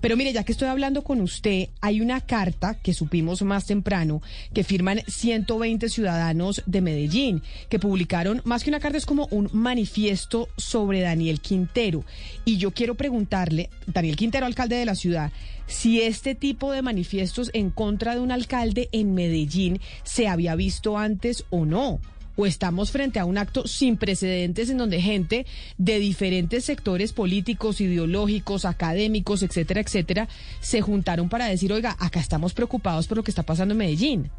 Pero mire, ya que estoy hablando con usted, hay una carta que supimos más temprano que firman 120 ciudadanos de Medellín, que publicaron, más que una carta, es como un manifiesto sobre Daniel Quintero. Y yo quiero preguntarle, Daniel Quintero, alcalde de la ciudad, si este tipo de manifiestos en contra de un alcalde en Medellín se había visto antes o no o estamos frente a un acto sin precedentes en donde gente de diferentes sectores políticos, ideológicos, académicos, etcétera, etcétera, se juntaron para decir, oiga, acá estamos preocupados por lo que está pasando en Medellín.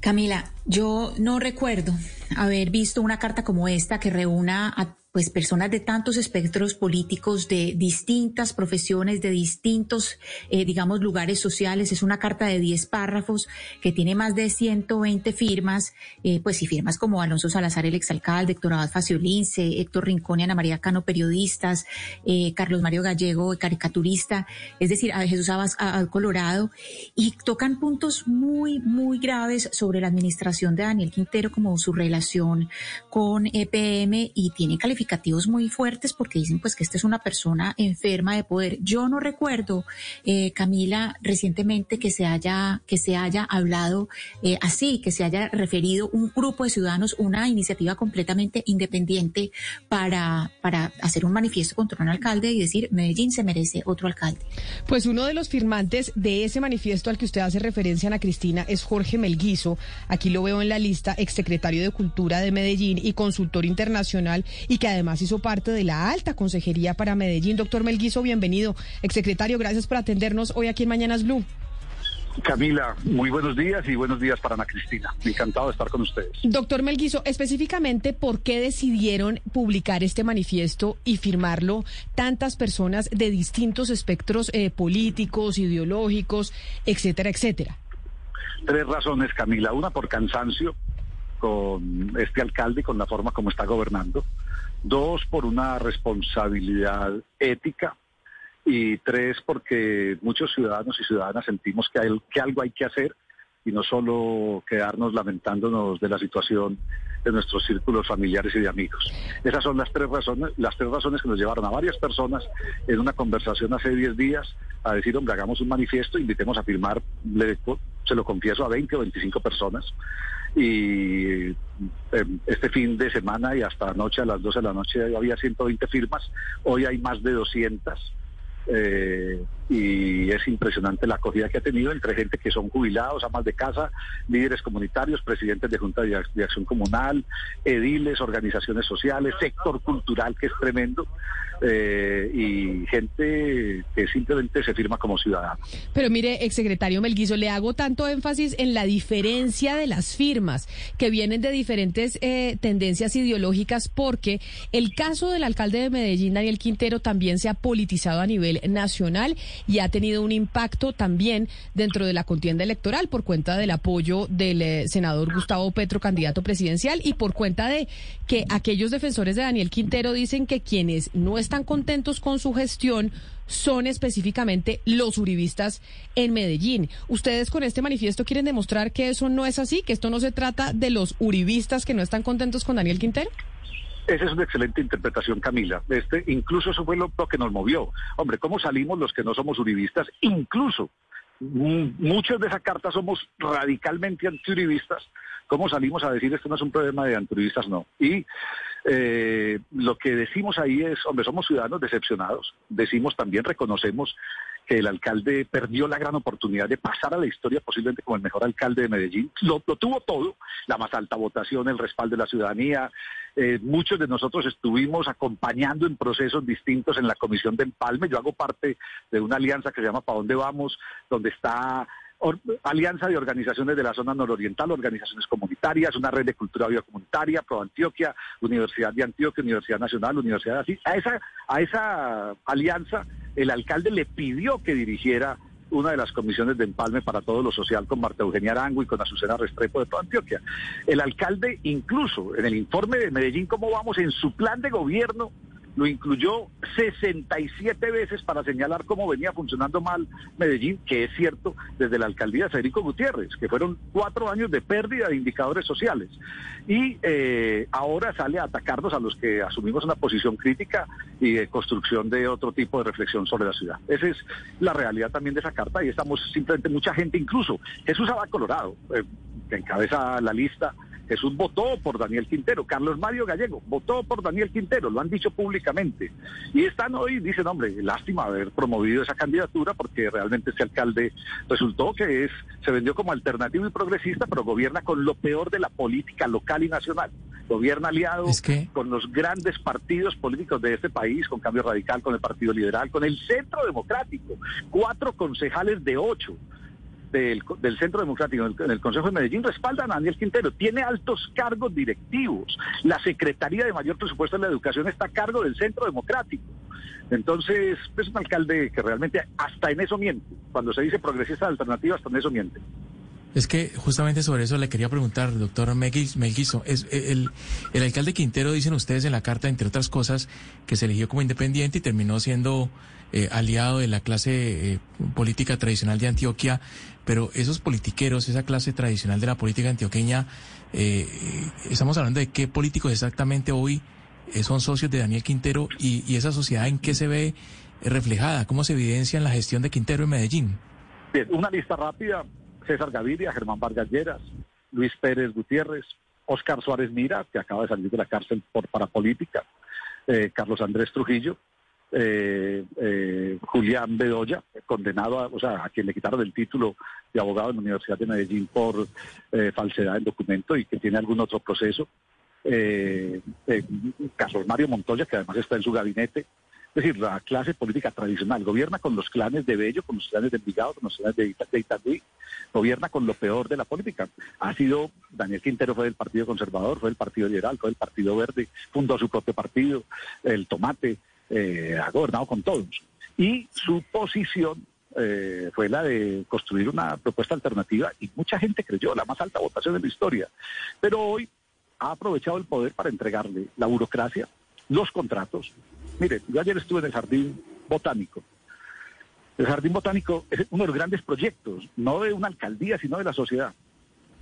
Camila, yo no recuerdo haber visto una carta como esta que reúna a pues personas de tantos espectros políticos, de distintas profesiones, de distintos, eh, digamos, lugares sociales. Es una carta de 10 párrafos que tiene más de 120 firmas, eh, pues y firmas como Alonso Salazar, el exalcalde, Héctor Abad Faciolince, Héctor Rincón y Ana María Cano, periodistas, eh, Carlos Mario Gallego, caricaturista, es decir, a Jesús Abad, Colorado, y tocan puntos muy, muy graves sobre la administración de Daniel Quintero, como su relación con EPM, y tiene muy fuertes porque dicen pues que esta es una persona enferma de poder. Yo no recuerdo, eh, Camila, recientemente que se haya, que se haya hablado eh, así, que se haya referido un grupo de ciudadanos, una iniciativa completamente independiente para, para hacer un manifiesto contra un alcalde y decir Medellín se merece otro alcalde. Pues uno de los firmantes de ese manifiesto al que usted hace referencia, Ana Cristina, es Jorge Melguizo. Aquí lo veo en la lista, exsecretario de Cultura de Medellín y consultor internacional y que además hizo parte de la alta consejería para Medellín. Doctor Melguizo, bienvenido. Exsecretario, gracias por atendernos hoy aquí en Mañanas Blue. Camila, muy buenos días y buenos días para Ana Cristina. Encantado de estar con ustedes. Doctor Melguizo, específicamente, ¿por qué decidieron publicar este manifiesto y firmarlo tantas personas de distintos espectros eh, políticos, ideológicos, etcétera, etcétera? Tres razones, Camila. Una, por cansancio con este alcalde y con la forma como está gobernando. Dos, por una responsabilidad ética. Y tres, porque muchos ciudadanos y ciudadanas sentimos que, hay, que algo hay que hacer y no solo quedarnos lamentándonos de la situación de nuestros círculos familiares y de amigos. Esas son las tres razones, las tres razones que nos llevaron a varias personas en una conversación hace 10 días a decir, hombre, hagamos un manifiesto, invitemos a firmar, se lo confieso, a 20 o 25 personas. Y em, este fin de semana y hasta anoche, a las 12 de la noche, había 120 firmas. Hoy hay más de 200. Eh, y es impresionante la acogida que ha tenido entre gente que son jubilados, amas de casa, líderes comunitarios, presidentes de Junta de, Acción Comunal, ediles, organizaciones sociales, sector cultural que es tremendo eh, y gente que simplemente se firma como ciudadano. Pero mire, exsecretario Melguizo, le hago tanto énfasis en la diferencia de las firmas que vienen de diferentes eh, tendencias ideológicas porque el caso del alcalde de Medellín, Daniel Quintero, también se ha politizado a nivel nacional y ha tenido un impacto también dentro de la contienda electoral por cuenta del apoyo del eh, senador Gustavo Petro, candidato presidencial, y por cuenta de que aquellos defensores de Daniel Quintero dicen que quienes no están contentos con su gestión son específicamente los uribistas en Medellín. ¿Ustedes con este manifiesto quieren demostrar que eso no es así, que esto no se trata de los uribistas que no están contentos con Daniel Quintero? Esa es una excelente interpretación, Camila. Este, incluso eso fue lo, que nos movió. Hombre, ¿cómo salimos los que no somos uribistas? Incluso muchos de esa carta somos radicalmente antiuribistas. ¿Cómo salimos a decir esto no es un problema de antiuribistas? No. Y eh, lo que decimos ahí es, hombre, somos ciudadanos decepcionados. Decimos también, reconocemos que el alcalde perdió la gran oportunidad de pasar a la historia posiblemente como el mejor alcalde de Medellín. Lo, tuvo todo, la más alta votación, el respaldo de la ciudadanía. Eh, muchos de nosotros estuvimos acompañando en procesos distintos en la Comisión de Empalme. Yo hago parte de una alianza que se llama ¿Para dónde vamos?, donde está alianza de organizaciones de la zona nororiental, organizaciones comunitarias, una red de cultura biocomunitaria, Pro Antioquia, Universidad de Antioquia, Universidad Nacional, Universidad de Asís. A esa, a esa alianza el alcalde le pidió que dirigiera una de las comisiones de empalme para todo lo social con Marta Eugenia Arango y con Azucena Restrepo de Pro Antioquia. El alcalde incluso en el informe de Medellín, ¿cómo vamos? En su plan de gobierno lo incluyó 67 veces para señalar cómo venía funcionando mal Medellín, que es cierto, desde la alcaldía de Federico Gutiérrez, que fueron cuatro años de pérdida de indicadores sociales. Y eh, ahora sale a atacarnos a los que asumimos una posición crítica y de construcción de otro tipo de reflexión sobre la ciudad. Esa es la realidad también de esa carta y estamos simplemente mucha gente, incluso Jesús Abad Colorado, eh, que encabeza la lista, Jesús votó por Daniel Quintero, Carlos Mario Gallego votó por Daniel Quintero, lo han dicho públicamente. Y están hoy, dicen, hombre, lástima haber promovido esa candidatura porque realmente ese alcalde resultó que es, se vendió como alternativo y progresista, pero gobierna con lo peor de la política local y nacional. Gobierna aliado con los grandes partidos políticos de este país, con Cambio Radical, con el Partido Liberal, con el Centro Democrático. Cuatro concejales de ocho del, Centro Democrático en el, Consejo de Medellín respaldan a Daniel Quintero. Tiene altos cargos directivos. La Secretaría de Mayor Presupuesto de la Educación está a cargo del Centro Democrático. Entonces, es un alcalde que realmente hasta en eso miente. Cuando se dice progresista alternativa, hasta en eso miente. Es que justamente sobre eso le quería preguntar, doctor Melguizo. Es, eh, el, el alcalde Quintero, dicen ustedes en la carta, entre otras cosas, que se eligió como independiente y terminó siendo eh, aliado de la clase eh, política tradicional de Antioquia, pero esos politiqueros, esa clase tradicional de la política antioqueña, estamos hablando de qué políticos exactamente hoy son socios de Daniel Quintero y, y esa sociedad en qué se ve reflejada, cómo se evidencia en la gestión de Quintero en Medellín. Bien, una lista rápida César Gaviria, Germán Vargas Lleras, Luis Pérez Gutiérrez, Oscar Suárez Mira, que acaba de salir de la cárcel por parapolítica, eh, Carlos Andrés Trujillo, eh, eh, Julián Bedoya, condenado, a, o sea, a quien le quitaron el título de abogado en la Universidad de Medellín por falsedad en documento y que tiene algún otro proceso. Carlos Mario Montoya, que además está en su gabinete, es decir, la clase política tradicional gobierna con los clanes de Bello, con los clanes de Envigado, con los clanes de, Itagüí, gobierna con lo peor de la política. Ha sido, Daniel Quintero fue del Partido Conservador, fue del Partido Liberal, fue del Partido Verde, fundó su propio partido, el Tomate, eh, ha gobernado con todos. Y su posición eh, fue la de construir una propuesta alternativa y mucha gente creyó, la más alta votación de la historia. Pero hoy ha aprovechado el poder para entregarle la burocracia, los contratos, Mire, yo ayer estuve en el Jardín Botánico. El Jardín Botánico es uno de los grandes proyectos, no de una alcaldía, sino de la sociedad.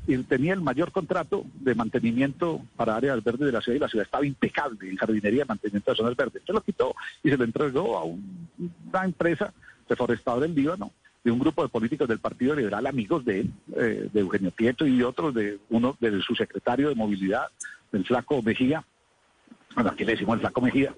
Y tenía el mayor contrato de mantenimiento para áreas verdes de la ciudad y la ciudad estaba impecable en jardinería de mantenimiento de zonas verdes. Se lo quitó y se lo entregó a una empresa reforestadora del Líbano, de un grupo de políticos del Partido Liberal, amigos de él, eh, de Eugenio Prieto y otros, de uno de su secretario de movilidad, del flaco Mejía, bueno, aquí le decimos el Flaco Mejía,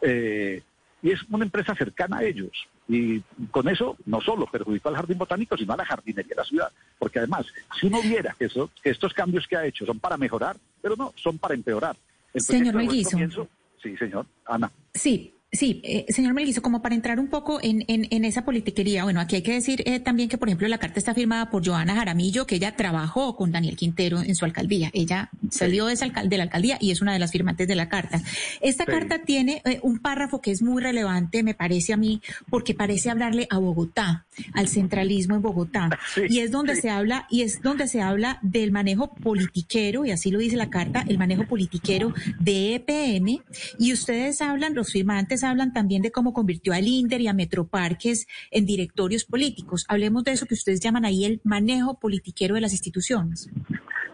eh, y es una empresa cercana a ellos. Y con eso no solo perjudicó al jardín botánico, sino a la jardinería de la ciudad. Porque además, si uno viera que, eso, que estos cambios que ha hecho son para mejorar, pero no, son para empeorar. señor Melguizo. Sí, señor. Ana. Sí, Sí, eh, señor Melguizo, como para entrar un poco en, en, esa politiquería, bueno, aquí hay que decir eh, también que, por ejemplo, la carta está firmada por Joana Jaramillo, que ella trabajó con Daniel Quintero en su alcaldía. Ella salió de, esa de la alcaldía y es una de las firmantes de la carta. Esta carta tiene eh, un párrafo que es muy relevante, me parece a mí, porque parece hablarle a Bogotá, al centralismo en Bogotá. y es donde se habla, y es donde se habla del manejo politiquero, y así lo dice la carta, el manejo politiquero de EPM, y ustedes hablan, los firmantes, hablan también de cómo convirtió al INDER y a Metroparques en directorios políticos. Hablemos de eso que ustedes llaman ahí el manejo politiquero de las instituciones.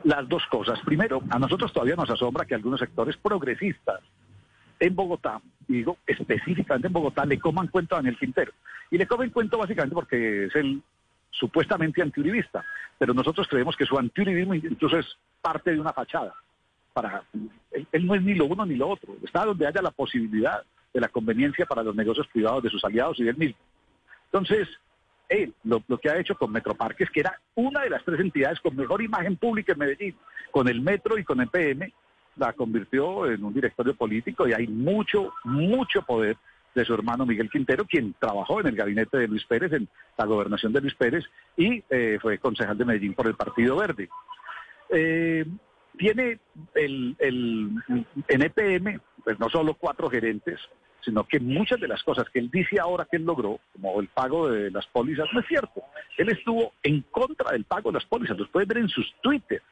Las dos cosas. Primero, a nosotros todavía nos asombra que algunos sectores progresistas en Bogotá, digo específicamente en Bogotá, le coman cuento a Daniel Quintero. Y le comen cuento básicamente porque es el supuestamente antiuribista, pero nosotros creemos que su antiuribismo incluso es parte de una fachada. Para, él no es ni lo uno ni lo otro, está donde haya la posibilidad de la conveniencia para los negocios privados de sus aliados y del mismo. Entonces, él lo, que ha hecho con Metroparques, que era una de las tres entidades con mejor imagen pública en Medellín, con el Metro y con el PM, la convirtió en un directorio político y hay mucho, mucho poder de su hermano Miguel Quintero, quien trabajó en el gabinete de Luis Pérez, en la gobernación de Luis Pérez, y eh, fue concejal de Medellín por el Partido Verde. Eh, tiene el, el, en EPM, pues no solo cuatro gerentes, sino que muchas de las cosas que él dice ahora que él logró, como el pago de las pólizas, no es cierto. Él estuvo en contra del pago de las pólizas, los pueden ver en sus Twitter.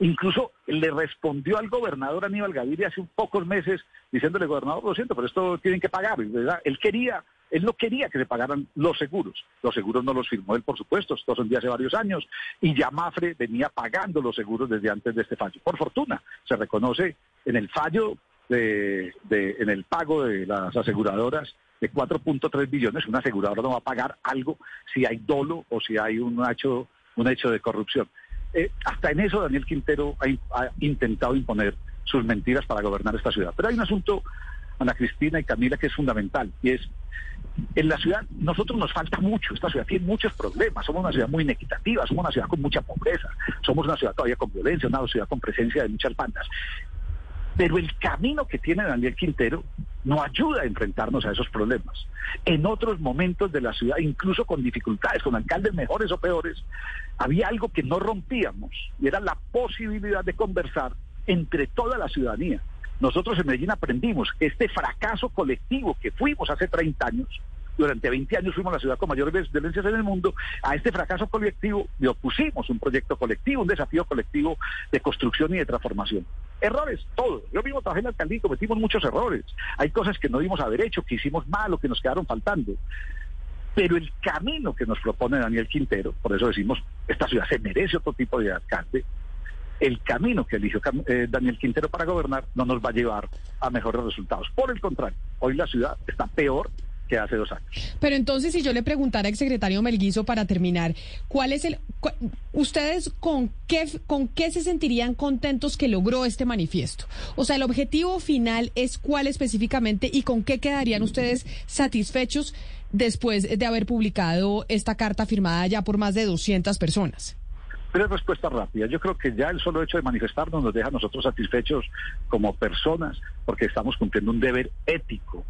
Incluso le respondió al gobernador Aníbal Gaviria hace un pocos meses diciéndole, gobernador, lo siento, pero esto tienen que pagar. ¿verdad? Él quería él no quería que se pagaran los seguros. Los seguros no los firmó él, por supuesto, esto son de hace varios años, y ya Mafre venía pagando los seguros desde antes de este fallo. Por fortuna, se reconoce en el fallo, de, en el pago de las aseguradoras de 4.3 billones, una aseguradora no va a pagar algo si hay dolo o si hay un hecho, un hecho de corrupción. Eh, hasta en eso Daniel Quintero ha, intentado imponer sus mentiras para gobernar esta ciudad. Pero hay un asunto, Ana Cristina y Camila, que es fundamental, y es, en la ciudad nosotros nos falta mucho, esta ciudad tiene muchos problemas, somos una ciudad muy inequitativa, somos una ciudad con mucha pobreza, somos una ciudad todavía con violencia, una ciudad con presencia de muchas bandas. Pero el camino que tiene Daniel Quintero no ayuda a enfrentarnos a esos problemas. En otros momentos de la ciudad, incluso con dificultades, con alcaldes mejores o peores, había algo que no rompíamos y era la posibilidad de conversar entre toda la ciudadanía. Nosotros en Medellín aprendimos que este fracaso colectivo que fuimos hace 30 años, durante 20 años fuimos la ciudad con mayores violencias en el mundo, a este fracaso colectivo le opusimos un proyecto colectivo, un desafío colectivo de construcción y de transformación. Errores, todos. Yo mismo trabajé en la alcaldía y cometimos muchos errores. Hay cosas que no dimos haber hecho, que hicimos mal o que nos quedaron faltando. Pero el camino que nos propone Daniel Quintero, por eso decimos, esta ciudad se merece otro tipo de alcalde, el camino que eligió eh, Daniel Quintero para gobernar no nos va a llevar a mejores resultados. Por el contrario, hoy la ciudad está peor que hace dos años. Pero entonces, si yo le preguntara, exsecretario Melguizo, para terminar, ¿cuál es el, ustedes con qué, con qué se sentirían contentos que logró este manifiesto? O sea, el objetivo final es cuál específicamente y con qué quedarían ustedes satisfechos después de haber publicado esta carta firmada ya por más de 200 personas. Tres respuestas rápidas. Yo creo que ya el solo hecho de manifestarnos nos deja a nosotros satisfechos como personas porque estamos cumpliendo un deber ético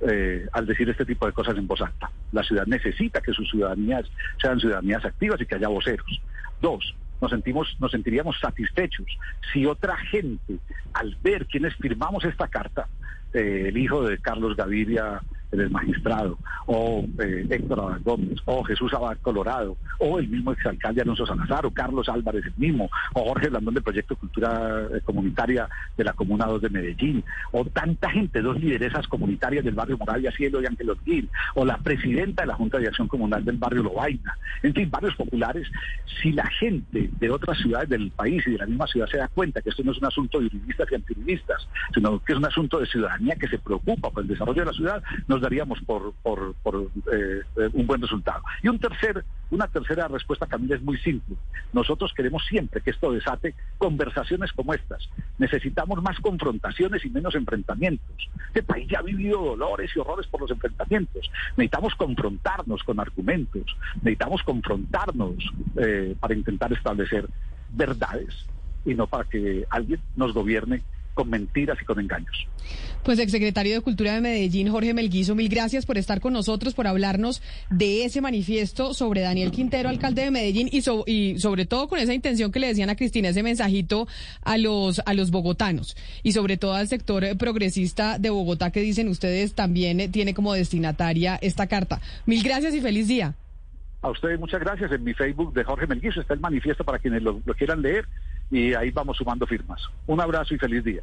eh, al decir este tipo de cosas en voz alta. La ciudad necesita que sus ciudadanías sean ciudadanías activas y que haya voceros. Dos, nos sentimos, nos sentiríamos satisfechos si otra gente, al ver quienes firmamos esta carta, eh, el hijo de Carlos Gaviria el magistrado, o eh, Héctor Abad Gómez, o Jesús Abad Colorado, o el mismo exalcalde Alonso Salazar, o Carlos Álvarez el mismo, o Jorge Blandón del Proyecto Cultura eh, Comunitaria de la Comuna 2 de Medellín, o tanta gente, dos lideresas comunitarias del barrio Moravia Cielo y Ángel Orguín, o la presidenta de la Junta de Acción Comunal del barrio Lobaina, en fin, barrios populares, si la gente de otras ciudades del país y de la misma ciudad se da cuenta que esto no es un asunto de juristas y antijuristas, sino que es un asunto de ciudadanía que se preocupa por el desarrollo de la ciudad, nos daríamos por, por, eh, un buen resultado. Y un tercer, una tercera respuesta, Camila, es muy simple. Nosotros queremos siempre que esto desate conversaciones como estas. Necesitamos más confrontaciones y menos enfrentamientos. Este país ya ha vivido dolores y horrores por los enfrentamientos. Necesitamos confrontarnos con argumentos. Necesitamos confrontarnos eh, para intentar establecer verdades y no para que alguien nos gobierne con mentiras y con engaños. Pues exsecretario de Cultura de Medellín, Jorge Melguizo, mil gracias por estar con nosotros, por hablarnos de ese manifiesto sobre Daniel Quintero, alcalde de Medellín, y, y sobre todo con esa intención que le decían a Cristina, ese mensajito a los, a los bogotanos, y sobre todo al sector progresista de Bogotá que dicen ustedes también tiene como destinataria esta carta. Mil gracias y feliz día. A ustedes muchas gracias. En mi Facebook de Jorge Melguizo está el manifiesto para quienes lo quieran leer y ahí vamos sumando firmas. Un abrazo y feliz día.